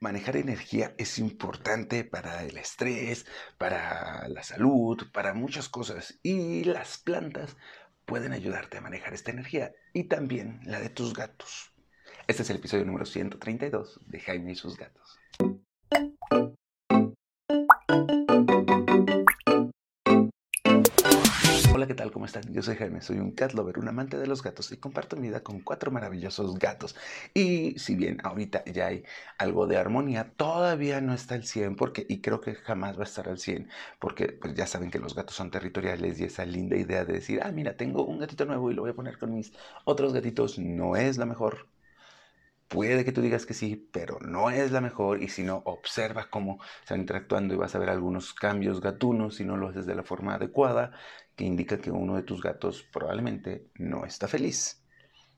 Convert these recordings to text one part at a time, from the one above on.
manejar energía es importante para el estrés, para la salud, para muchas cosas. Y las plantas pueden ayudarte a manejar esta energía y también la de tus gatos. Este es el episodio número 132 de Jaime y sus gatos. ¿Qué tal? ¿Cómo están? Yo soy Jaime, soy un cat lover, un amante de los gatos y comparto mi vida con cuatro maravillosos gatos. Y si bien ahorita ya hay algo de armonía, todavía no está al 100 porque, y creo que jamás va a estar al 100 porque pues ya saben que los gatos son territoriales y esa linda idea de decir, ah, mira, tengo un gatito nuevo y lo voy a poner con mis otros gatitos no es la mejor Puede que tú digas que sí, pero no es la mejor y si no, observa cómo están interactuando y vas a ver algunos cambios gatunos si no lo haces de la forma adecuada, que indica que uno de tus gatos probablemente no está feliz.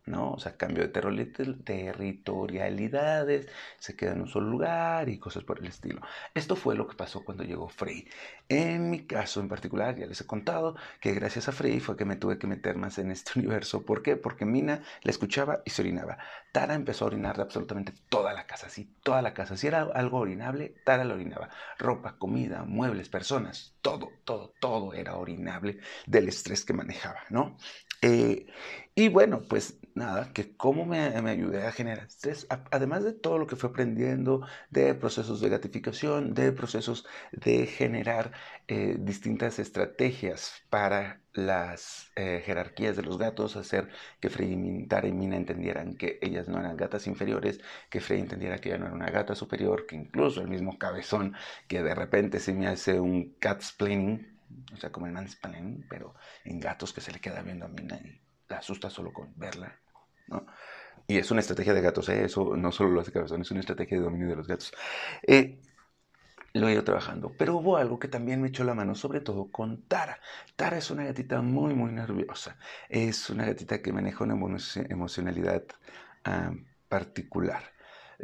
¿No? O sea, cambio de territorialidades, se queda en un solo lugar y cosas por el estilo. Esto fue lo que pasó cuando llegó Frey. En mi caso en particular, ya les he contado que gracias a Frey fue que me tuve que meter más en este universo. ¿Por qué? Porque Mina la escuchaba y se orinaba. Tara empezó a orinar de absolutamente toda la casa, sí, toda la casa. Si era algo orinable, Tara la orinaba. Ropa, comida, muebles, personas, todo, todo, todo era orinable del estrés que manejaba, ¿no? Eh, y bueno, pues nada, que cómo me, ayudé a generar estrés, además de todo lo que fue aprendiendo de procesos de gratificación, de procesos de generar eh, distintas estrategias para las eh, jerarquías de los gatos, hacer que Frey, Tara y Mina entendieran que ellas no eran gatas inferiores, que Frey entendiera que ella no era una gata superior, que incluso el mismo cabezón que de repente se me hace un catsplaining, o sea, como el mansplaining, pero en gatos que se le queda viendo a Mina y la asusta solo con verla, ¿no? Y es una estrategia de gatos, ¿eh? eso no solo lo hace Cabezón, es una estrategia de dominio de los gatos. Eh, lo he ido trabajando, pero hubo algo que también me echó la mano, sobre todo con Tara. Tara es una gatita muy, muy nerviosa. Es una gatita que maneja una emocionalidad ah, particular.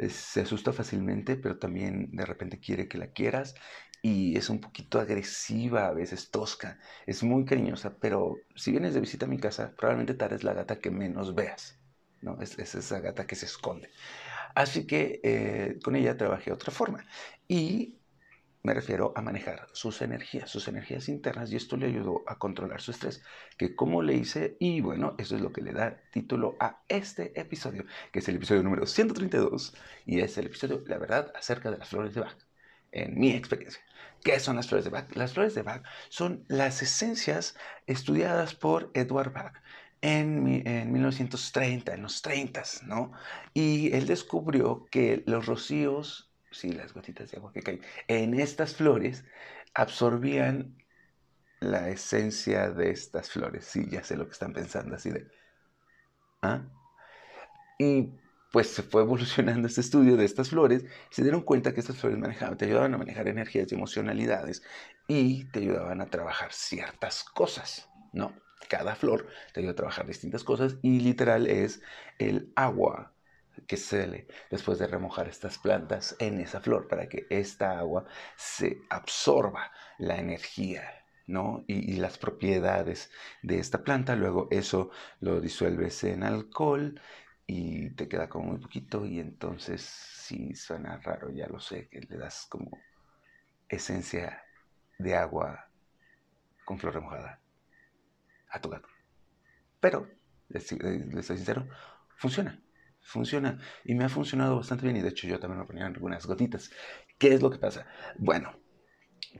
se asusta fácilmente, pero también de repente quiere que la quieras y es un poquito agresiva, a veces tosca, es muy cariñosa, pero si vienes de visita a mi casa, probablemente Tara es la gata que menos veas, ¿no? Es, esa gata que se esconde. Así que eh, con ella trabajé de otra forma y me refiero a manejar sus energías, sus energías internas y esto le ayudó a controlar su estrés, que como le hice y bueno, eso es lo que le da título a este episodio, que es el episodio número 132 y es el episodio, la verdad, acerca de las flores de Bach en mi experiencia. ¿Qué son las flores de Bach? Las flores de Bach son las esencias estudiadas por Edward Bach en, en 1930, en los 30, ¿no? Y él descubrió que los rocíos, sí, las gotitas de agua que caen en estas flores, absorbían la esencia de estas flores. Sí, ya sé lo que están pensando, así de... ¿Ah? Y pues se fue evolucionando este estudio de estas flores, se dieron cuenta que estas flores te ayudaban a manejar energías y emocionalidades y te ayudaban a trabajar ciertas cosas, ¿no? Cada flor te ayuda a trabajar distintas cosas y literal es el agua que sale después de remojar estas plantas en esa flor para que esta agua se absorba la energía ¿no? Y, y, las propiedades de esta planta. Luego eso lo disuelves en alcohol y te queda como muy poquito y entonces si suena raro, ya lo sé, que le das como esencia de agua con flor remojada a tu gato. Pero, les, les soy sincero, funciona, funciona y me ha funcionado bastante bien y de hecho yo también me ponía algunas gotitas. ¿Qué es lo que pasa? Bueno,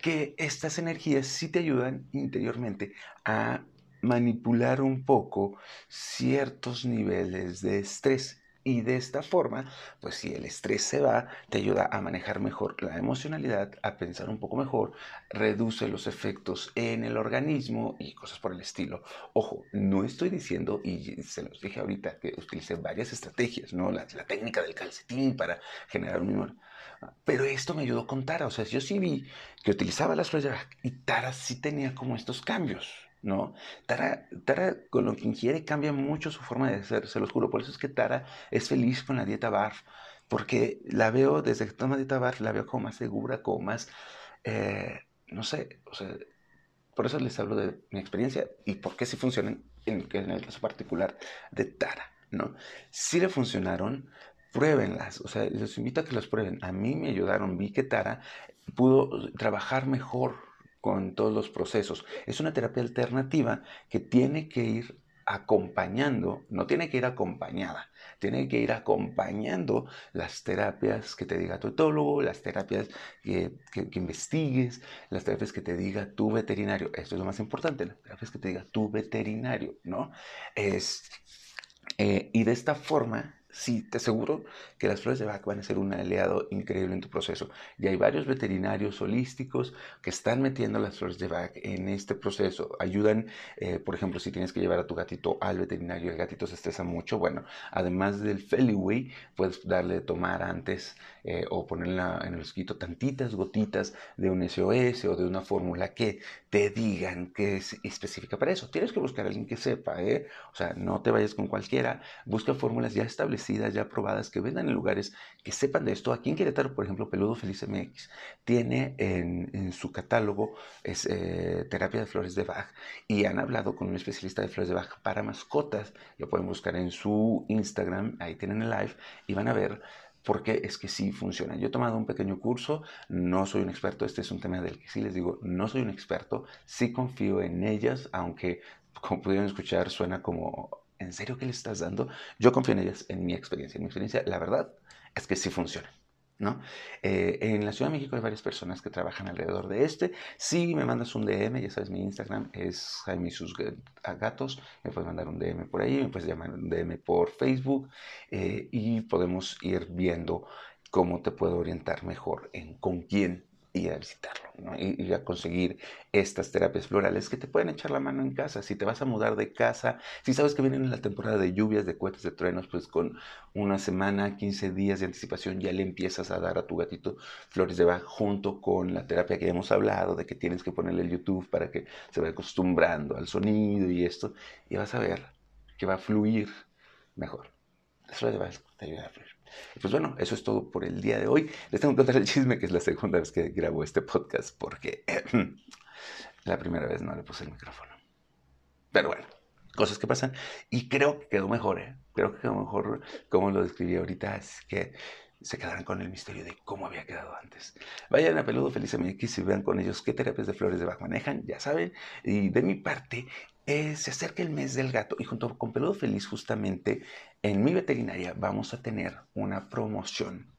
que estas energías sí te ayudan interiormente a manipular un poco ciertos niveles de estrés. Y de esta forma, pues si el estrés se va, te ayuda a manejar mejor la emocionalidad, a pensar un poco mejor, reduce los efectos en el organismo y cosas por el estilo. Ojo, no estoy diciendo, y se los dije ahorita, que utilicé varias estrategias, ¿no? La, técnica del calcetín para generar un humor. Pero esto me ayudó con Tara. O sea, yo sí vi que utilizaba las flores y Tara sí tenía como estos cambios. ¿No? Tara, Tara con lo que ingiere cambia mucho su forma de ser, se los juro. Por eso es que Tara es feliz con la dieta BARF, porque la veo, desde que toma dieta BARF, la veo como más segura, como más, eh, no sé, o sea, por eso les hablo de mi experiencia y por qué sí funcionan en, el caso particular de Tara, ¿no? Sí le funcionaron, pruébenlas, o sea, les invito a que las prueben. A mí me ayudaron, vi que Tara pudo trabajar mejor con todos los procesos. Es una terapia alternativa que tiene que ir acompañando, no tiene que ir acompañada, tiene que ir acompañando las terapias que te diga tu etólogo, las terapias que, investigues, las terapias que te diga tu veterinario. Esto es lo más importante, las terapias que te diga tu veterinario, ¿no? Es, eh, y de esta forma sí, te aseguro que las flores de Bach van a ser un aliado increíble en tu proceso. Y hay varios veterinarios holísticos que están metiendo las flores de Bach en este proceso. Ayudan, eh, por ejemplo, si tienes que llevar a tu gatito al veterinario, el gatito se estresa mucho. Bueno, además del Feliway, puedes darle de tomar antes eh, o ponerle en el esquito tantitas gotitas de un SOS o de una fórmula que te digan que es específica para eso. Tienes que buscar a alguien que sepa, ¿eh? O sea, no te vayas con cualquiera. Busca fórmulas ya establecidas ya probadas, que vendan en lugares que sepan de esto. Aquí en Querétaro, por ejemplo, Peludo Feliz MX tiene en, su catálogo es, eh, terapia de flores de Bach y han hablado con un especialista de flores de Bach para mascotas. Lo pueden buscar en su Instagram, ahí tienen el live y van a ver porque es que sí funciona. Yo he tomado un pequeño curso, no soy un experto, este es un tema del que sí les digo, no soy un experto, sí confío en ellas, aunque como pudieron escuchar suena como ¿en serio qué le estás dando? Yo confío en ellas, en mi experiencia. En mi experiencia, la verdad es que sí funciona. ¿No? Eh, en la Ciudad de México hay varias personas que trabajan alrededor de este. Si me mandas un DM, ya sabes, mi Instagram es Jaime y sus gatos. Me puedes mandar un DM por ahí, me puedes llamar un DM por Facebook eh, y podemos ir viendo cómo te puedo orientar mejor en con quién ir a visitarlo ¿no? y, a conseguir estas terapias florales que te pueden echar la mano en casa. Si te vas a mudar de casa, si sabes que vienen en la temporada de lluvias, de cohetes, de truenos, pues con una semana, 15 días de anticipación ya le empiezas a dar a tu gatito flores de Bach junto con la terapia que ya hemos hablado, de que tienes que ponerle el YouTube para que se vaya acostumbrando al sonido y esto, y vas a ver que va a fluir mejor. Las flores de Bach te ayudan a fluir. Pues bueno, eso es todo por el día de hoy. Les tengo que contar el chisme que es la segunda vez que grabo este podcast porque la primera vez no le puse el micrófono. Pero bueno, cosas que pasan y creo que quedó mejor, ¿eh? Creo que quedó mejor como lo describí ahorita, así que se quedarán con el misterio de cómo había quedado antes. Vayan a Peludo Feliz MX y vean con ellos qué terapias de flores de Bach manejan, ya saben. Y de mi parte, eh, se acerca el mes del gato y junto con Peludo Feliz justamente en mi veterinaria vamos a tener una promoción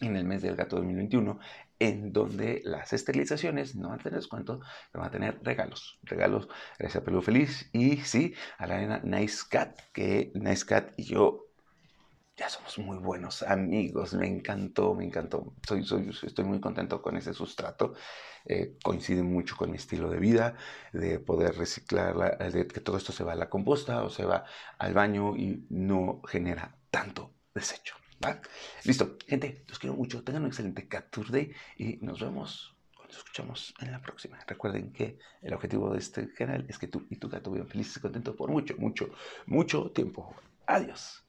en el mes del gato 2021 en donde las esterilizaciones no van a tener descuento, van a tener regalos. Regalos gracias a Peludo Feliz y sí, a la nena Nice Cat, que Nice Cat y yo ya somos muy buenos amigos. Me encantó, me encantó. Soy, soy, estoy muy contento con ese sustrato. Eh, coincide mucho con mi estilo de vida, de poder reciclarla, de que todo esto se va a la composta o se va al baño y no genera tanto desecho. ¿va? Listo, gente, los quiero mucho. Tengan un excelente Cat Tour Day y nos vemos nos escuchamos en la próxima. Recuerden que el objetivo de este canal es que tú y tu gato vivan felices y contentos por mucho, mucho, mucho tiempo. Adiós.